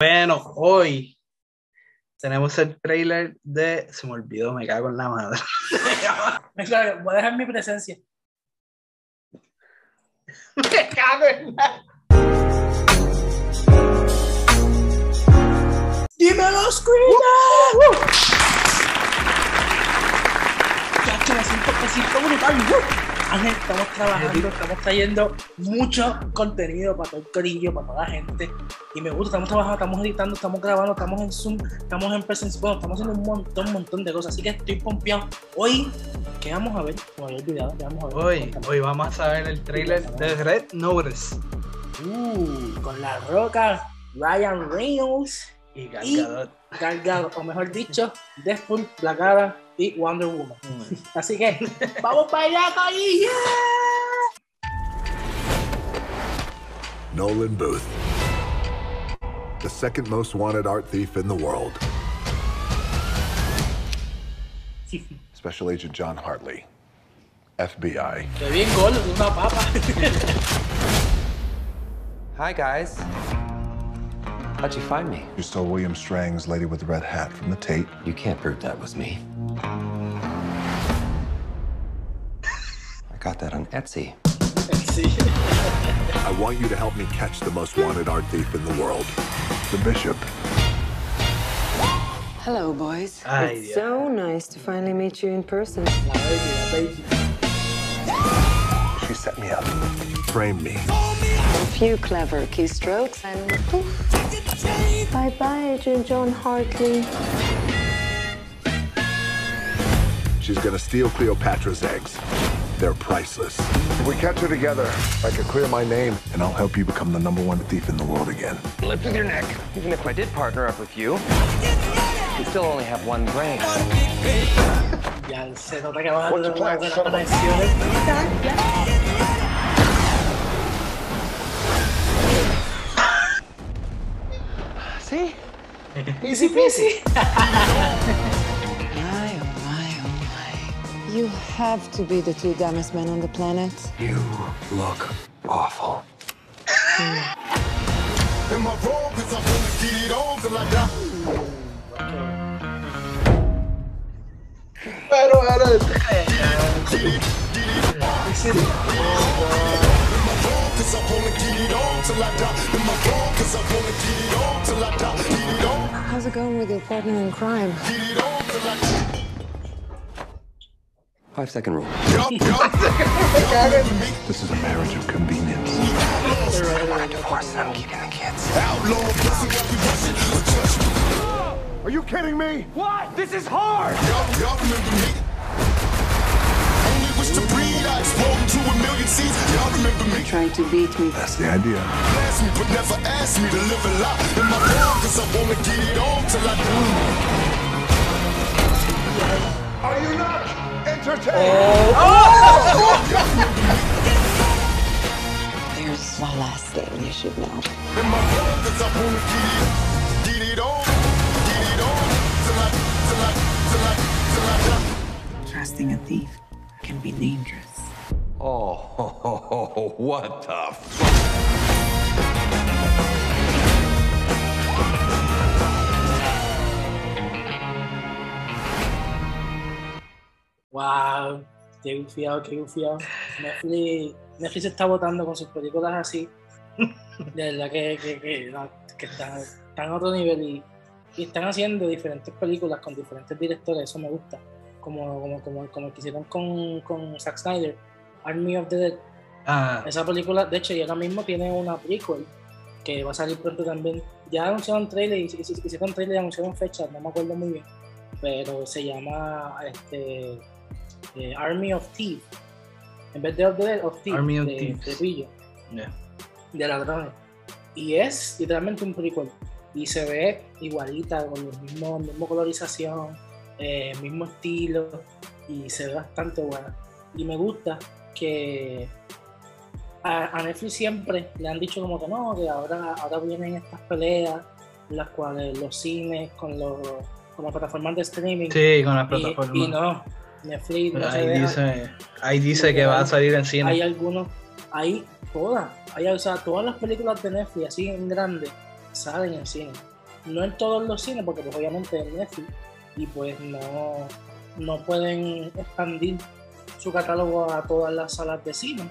Bueno, hoy tenemos el trailer de. Se me olvidó, me cago en la madre. Voy a dejar mi presencia. me cago en la. ¡Dímelo, Screamer! Chacho, me siento, me siento brutal. Ángel, estamos trabajando, estamos trayendo mucho contenido para todo el corillo, para toda la gente. Y me gusta, estamos trabajando, estamos editando, estamos grabando, estamos en Zoom, estamos en Presence, bueno, estamos haciendo un montón, un montón de cosas. Así que estoy pompeado. Hoy, ¿qué vamos a ver? Me había olvidado, ¿qué vamos a ver? Hoy, Cuéntame. hoy vamos a ver el trailer de Red Notice Uh, con la roca, Ryan Reynolds y Gal Y- Gadot. Gal Gadot, o mejor dicho, Deadpool, Black Adam y Wonder Woman. Así que, ¡vamos para allá, corillo! Nolan Booth, the second most wanted art thief in the world. Special Agent John Hartley, FBI. Qué bien gordo, una papa. Hi, guys. How'd you find me? You stole William Strang's Lady with the Red Hat from the Tate. You can't prove that was me. I got that on Etsy. Etsy. I want you to help me catch the most wanted art thief in the world, the Bishop. Hello, boys. Ay, it's Dios. so nice to finally meet you in person. La baby, la baby. She set me up, framed me. A few clever keystrokes and poof. Bye bye, Agent John Hartley. She's gonna steal Cleopatra's eggs. They're priceless. If we catch her together, I can clear my name, and I'll help you become the number one thief in the world again. Lift with your neck. Even if I did partner up with you, you still only have one brain. Ya se nota que vas a tener una buena conexión. Easy peasy. My, oh my, oh my. You have to be the two dumbest men on the planet. You look awful. Am I wrong? Cause I'm gonna get it on till I die. Pero, oh, pero, Cause I wanna get it on till I die. Am I wrong? Cause I wanna get it on till I die. Get it on, How's it going with your partner in crime? get it on till I die. Five second rule. Yup, yup. This is a marriage of convenience. Divorce, I'm keeping the kids. Outlaw pussy, what we bustin'? Touch me. Are you kidding me? What? This is hard! Y'all, y'all Trying to beat me. That's the idea. Blast me, but never ask me to live a lie in my car, cause I wanna get it on till I do. Are you not entertained? Oh. oh. There's my last thing you should know. Trusting a thief can be dangerous. Oh, what the f- Wow, qué gufiado, qué gufiado. Netflix, Netflix se está votando con sus películas así. De verdad que, que, están, están a otro nivel y, están haciendo diferentes películas con diferentes directores, eso me gusta. Como, como, como, como que hicieron con, con Zack Snyder, Army of the Dead. Ah, Esa película, de hecho, y ahora mismo tiene una prequel que va a salir pronto también. Ya anunciaron trailer, hicieron trailer y anunciaron fechas, no me acuerdo muy bien. Pero se llama este, eh, Army of Thieves. En vez de Of the Dead, of Thieves. Army of de, Thieves. de pillo, yeah. de ladrones. Y es literalmente un prequel. Y se ve igualita, con el mismo, mismo colorización, eh, mismo estilo. Y se ve bastante buena. Y me gusta que a, a Netflix siempre le han dicho como que no, que ahora, ahora vienen estas peleas las cuales los cines con, los, con las plataformas de streaming Sí, con las plataformas. y no, Netflix no se ahí, deja. dice, ahí dice que va a salir en cine. hay algunos, hay todas, hay, o sea, todas las películas de Netflix así en grande salen en cine. No en todos los cines, porque pues, obviamente es Netflix y pues no, no pueden expandir su catálogo a todas las salas de cine,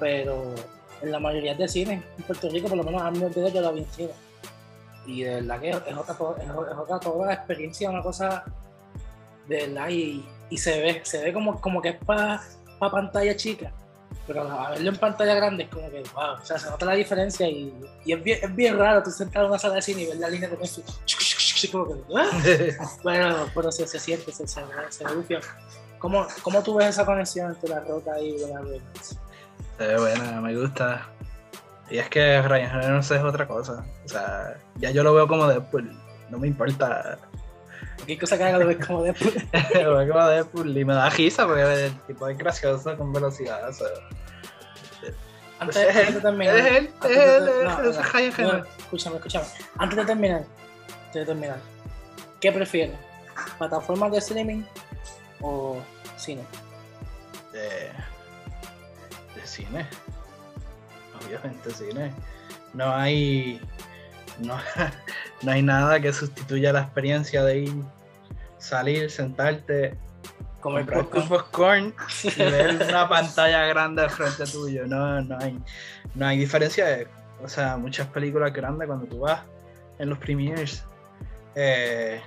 pero en la mayoría de cines en Puerto Rico, por lo menos a mí me olvidé la vi en cine. Y de verdad que es otra, es otra toda experiencia, una cosa de verdad, y, y se ve, se ve como, como que es para pantalla chica, pero a verlo en pantalla grande es como que, wow, o sea, se nota la diferencia y, y es, bien, es bien raro tú sentado en una sala de cine y ver la línea de Netflix, como que, ¡ah! Bueno, pero se, se siente, se, se, se bufio. ¿Cómo, ¿Cómo tú ves esa conexión entre la roca y Ryan Reynolds? Se ve buena, me gusta. Y es que Ryan Reynolds es otra cosa. O sea, ya yo lo veo como Deadpool. No me importa. ¿Qué cosa que haga lo ves como después? lo veo como Deadpool y me da risa porque el tipo es gracioso con velocidad. o sea. Antes, Pues es antes él, de terminar. es él, es él, no, es no, Ryan no, Reynolds. Escúchame, escúchame. Antes de terminar, antes de terminar, ¿qué prefieres? ¿Plataformas de streaming o cine? De, de cine. Obviamente cine. No hay. No, no hay nada que sustituya la experiencia de ir, salir, sentarte, tu popcorn. popcorn y ver una pantalla grande frente tuyo. No, no hay, no hay diferencia. De, o sea, muchas películas grandes cuando tú vas en los premiers, eh,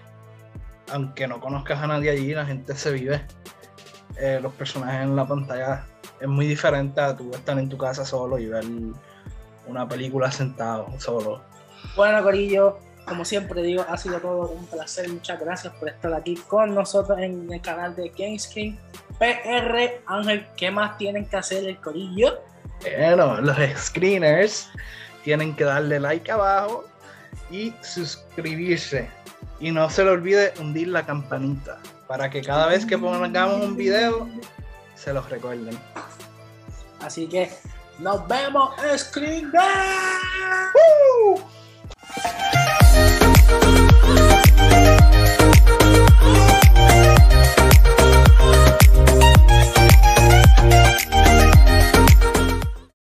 aunque no conozcas a nadie allí, la gente se vive. eh, los personajes en la pantalla es muy diferente a tú estar en tu casa solo y ver una película sentado solo. Bueno, Corillo, como siempre digo, ha sido todo un placer. Muchas gracias por estar aquí con nosotros en el canal de GameScreen PR. Ángel, ¿qué más tienen que hacer el Corillo? Bueno, los screeners tienen que darle like abajo y suscribirse. Y no se le olvide hundir la campanita para que cada vez que pongamos un video se los recuerden. Así que nos vemos, Screen ¡Uh!